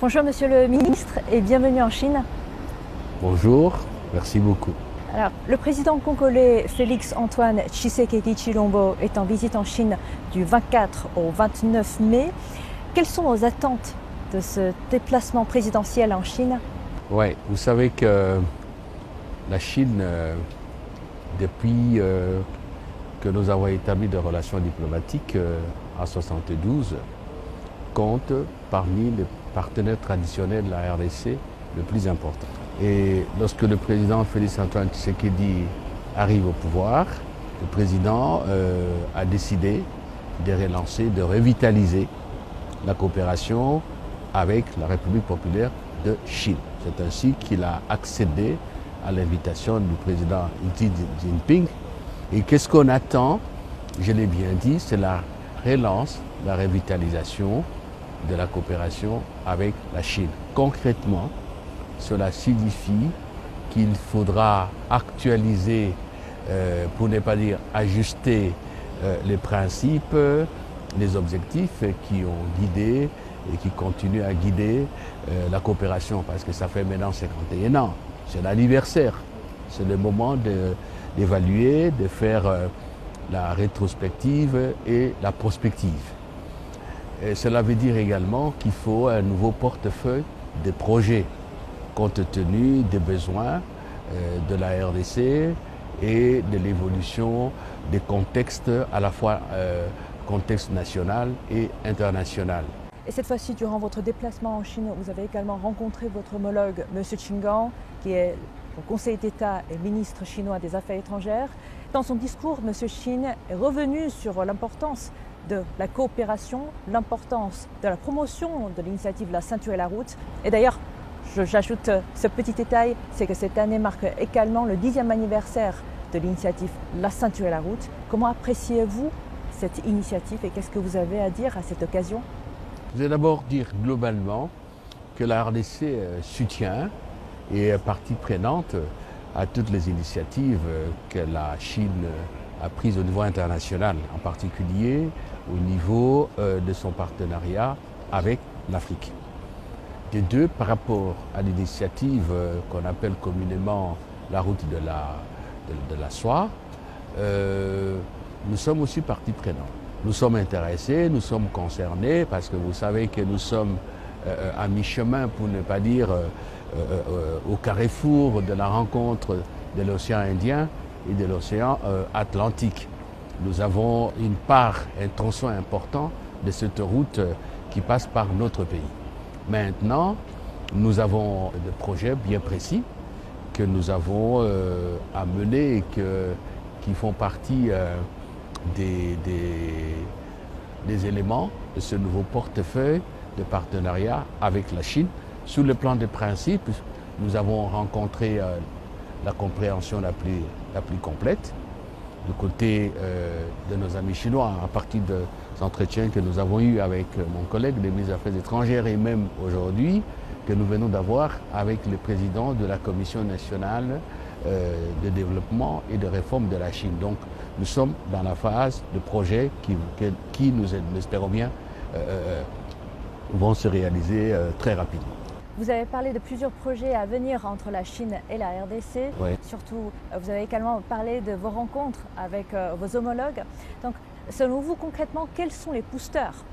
Bonjour Monsieur le Ministre et bienvenue en Chine. Bonjour, merci beaucoup. Alors, le président congolais Félix Antoine Tshisekedi Chilombo est en visite en Chine du 24 au 29 mai. Quelles sont vos attentes de ce déplacement présidentiel en Chine? Oui, vous savez que la Chine, euh, depuis euh, que nous avons établi des relations diplomatiques euh, en 72, compte parmi les partenaires traditionnels de la RDC le plus important. Et lorsque le président Félix Antoine Tshisekedi arrive au pouvoir, le président a décidé de relancer, de revitaliser la coopération avec la République populaire de Chine. C'est ainsi qu'il a accédé à l'invitation du président Xi Jinping. Et qu'est-ce qu'on attend? Je l'ai bien dit, c'est la relance, la revitalisation de la coopération avec la Chine. Concrètement, cela signifie qu'il faudra actualiser, euh, pour ne pas dire ajuster, euh, les principes, les objectifs qui ont guidé et qui continuent à guider euh, la coopération, parce que ça fait maintenant 51 ans. C'est l'anniversaire. C'est le moment d'évaluer, de, faire la rétrospective et la prospective. Cela veut dire également qu'il faut un nouveau portefeuille de projets, compte tenu des besoins euh, de la RDC et de l'évolution des contextes à la fois contexte national et international. Et cette fois-ci, durant votre déplacement en Chine, vous avez également rencontré votre homologue, M. Qinggang, qui est au Conseil d'État et ministre chinois des Affaires étrangères. Dans son discours, M. Xin est revenu sur l'importance de la coopération, l'importance de la promotion de l'initiative La ceinture et la route. Et d'ailleurs, j'ajoute ce petit détail, c'est que cette année marque également le dixième anniversaire de l'initiative La ceinture et la route. Comment appréciez-vous cette initiative et qu'est-ce que vous avez à dire à cette occasion? Je vais d'abord dire globalement que la RDC euh, soutient et est partie prenante à toutes les initiatives euh, que la Chine a prises au niveau international, en particulier au niveau euh, de son partenariat avec l'Afrique. Des deux, par rapport à l'initiative qu'on appelle communément la route de la, de, soie, nous sommes aussi partie prenante. Nous sommes intéressés, nous sommes concernés parce que vous savez que nous sommes euh, à mi-chemin, pour ne pas dire euh, euh, au carrefour de la rencontre de l'océan Indien et de l'océan Atlantique. Nous avons une part, un tronçon important de cette route qui passe par notre pays. Maintenant, nous avons des projets bien précis que nous avons à mener et qui font partie des, des, éléments de ce nouveau portefeuille de partenariat avec la Chine. Sur le plan des principes, nous avons rencontré euh, la compréhension la plus, la plus complète du côté euh, de nos amis chinois à partir des entretiens que nous avons eus avec euh, mon collègue des ministres des Affaires étrangères et même aujourd'hui que nous venons d'avoir avec le président de la Commission nationale de développement et de réforme de la Chine. Donc nous sommes dans la phase de projet qui, nous espérons bien, euh, euh, vont se réaliser euh, très rapidement. Vous avez parlé de plusieurs projets à venir entre la Chine et la RDC. Surtout, vous avez également parlé de vos rencontres avec vos homologues. Donc, selon vous, concrètement, quels sont les boosters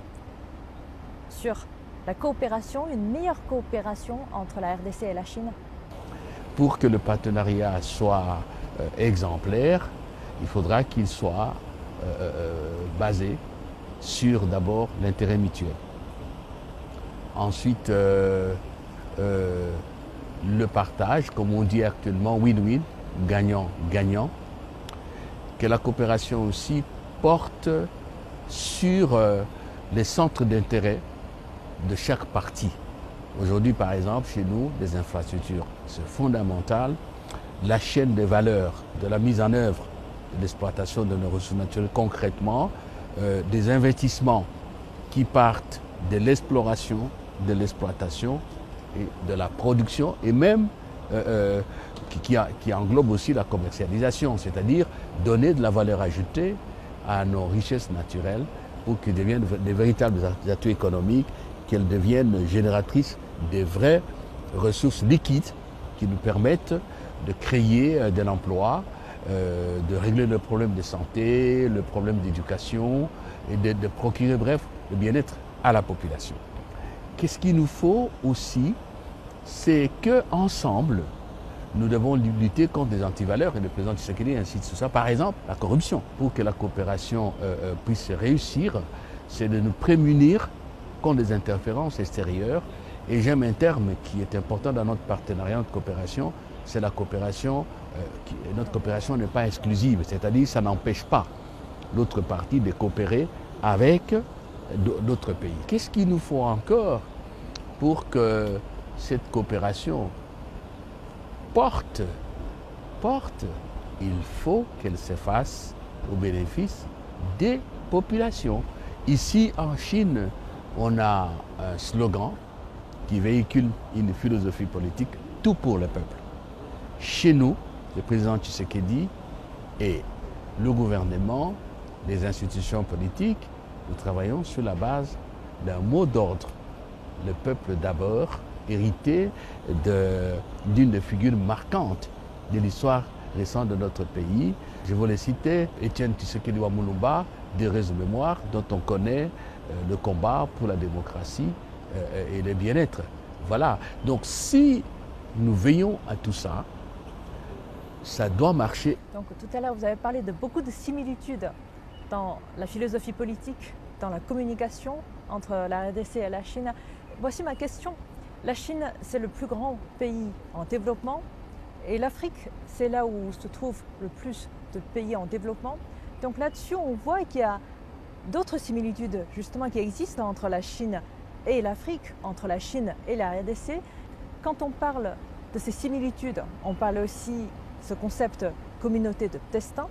sur la coopération, une meilleure coopération entre la RDC et la Chine? Pour que le partenariat soit exemplaire, il faudra qu'il soit euh, euh, basé sur d'abord l'intérêt mutuel. Ensuite, euh, le partage, comme on dit actuellement, win-win, gagnant-gagnant. Que la coopération aussi porte sur les centres d'intérêt de chaque partie. Aujourd'hui, par exemple, chez nous, les infrastructures, c'est fondamental. La chaîne des valeurs, de la mise en œuvre l'exploitation de nos ressources naturelles concrètement, euh, des investissements qui partent de l'exploration, de l'exploitation de la production et même euh, euh, qui, englobe aussi la commercialisation, c'est-à-dire donner de la valeur ajoutée à nos richesses naturelles pour qu'elles deviennent des véritables atouts économiques, qu'elles deviennent génératrices des vraies ressources liquides qui nous permettent de créer euh, de l'emploi, de régler le problème de santé, le problème d'éducation et de procurer, bref, le bien-être à la population. Qu'est-ce qu'il nous faut aussi C'est qu'ensemble, nous devons lutter contre des antivaleurs et le président Tshisekedi incite sur ça. Par exemple, la corruption. Pour que la coopération euh, euh, puisse réussir, c'est de nous prémunir contre des interférences extérieures. Et j'aime un terme qui est important dans notre partenariat de coopération, c'est la coopération. Euh, notre coopération n'est pas exclusive, c'est-à-dire ça n'empêche pas l'autre partie de coopérer avec d'autres pays. Qu'est-ce qu'il nous faut encore pour que cette coopération porte, porte, il faut qu'elle se fasse au bénéfice des populations. Ici en Chine, on a un slogan qui véhicule une philosophie politique, tout pour le peuple. Chez nous, le président Tshisekedi et le gouvernement, les institutions politiques, nous travaillons sur la base d'un mot d'ordre. Le peuple d'abord, hérité d'une des figures marquantes de l'histoire récente de notre pays. Je voulais citer Étienne Tshisekedi Wamulumba, des de mémoire, dont on connaît euh, le combat pour la démocratie euh, et le bien-être. Voilà. Donc si nous veillons à tout ça, ça doit marcher. Donc tout à l'heure, vous avez parlé de beaucoup de similitudes dans la philosophie politique, dans la communication entre la RDC et la Chine. Voici ma question. La Chine, c'est le plus grand pays en développement et l'Afrique, c'est là où se trouve le plus de pays en développement. Donc là-dessus, on voit qu'il y a d'autres similitudes justement qui existent entre la Chine et l'Afrique, entre la Chine et la RDC. Quand on parle de ces similitudes, on parle aussi ce concept communauté de destin.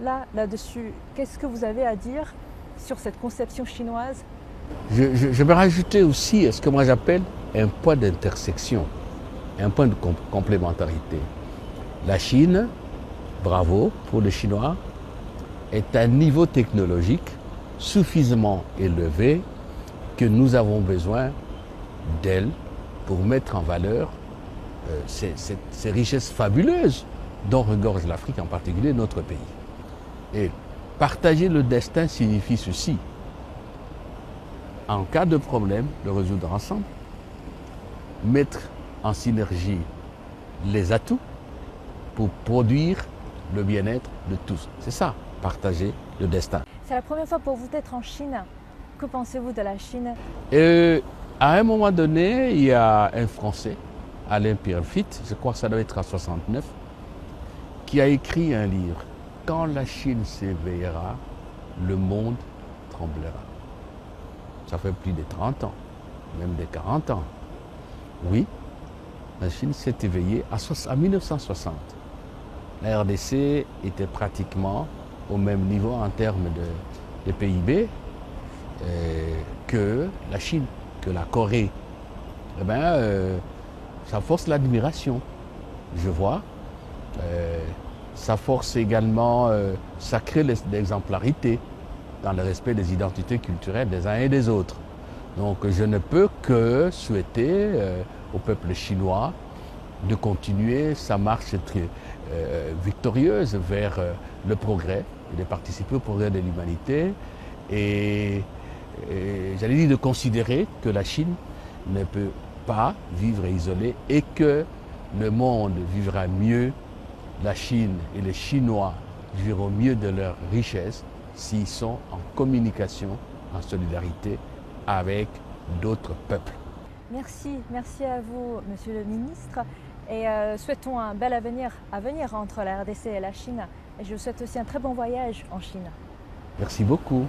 Là, là-dessus, qu'est-ce que vous avez à dire sur cette conception chinoise je, vais rajouter aussi ce que moi j'appelle un point d'intersection, un point de complémentarité. La Chine, bravo pour les Chinois, est à un niveau technologique suffisamment élevé que nous avons besoin d'elle pour mettre en valeur euh, ces, ces, richesses fabuleuses dont regorge l'Afrique, en particulier notre pays. Et partager le destin signifie ceci. En cas de problème, le résoudre ensemble mettre en synergie les atouts pour produire le bien-être de tous. C'est ça, partager le destin. C'est la première fois pour vous d'être en Chine. Que pensez-vous de la Chine? Et À un moment donné, il y a un Français, Alain Pierrefitte, je crois que ça doit être en 69, qui a écrit un livre. Quand la Chine s'éveillera, le monde tremblera. Ça fait plus de 30 ans, même de 40 ans. Oui, la Chine s'est éveillée à 1960. La RDC était pratiquement au même niveau en termes de, PIB euh, que la Chine, que la Corée. Eh bien, euh, ça force l'admiration, je vois. Euh, ça force également, ça crée l'exemplarité dans le respect des identités culturelles des uns et des autres. Donc je ne peux que souhaiter euh, au peuple chinois de continuer sa marche très, euh, victorieuse vers euh, le progrès, de participer au progrès de l'humanité et, et j'allais dire de considérer que la Chine ne peut pas vivre isolée et que le monde vivra mieux, la Chine et les Chinois vivront mieux de leur richesse s'ils sont en communication, en solidarité avec d'autres peuples. Merci, merci à vous, Monsieur le Ministre, et euh, souhaitons un bel avenir à venir entre la RDC et la Chine. Et je vous souhaite aussi un très bon voyage en Chine. Merci beaucoup.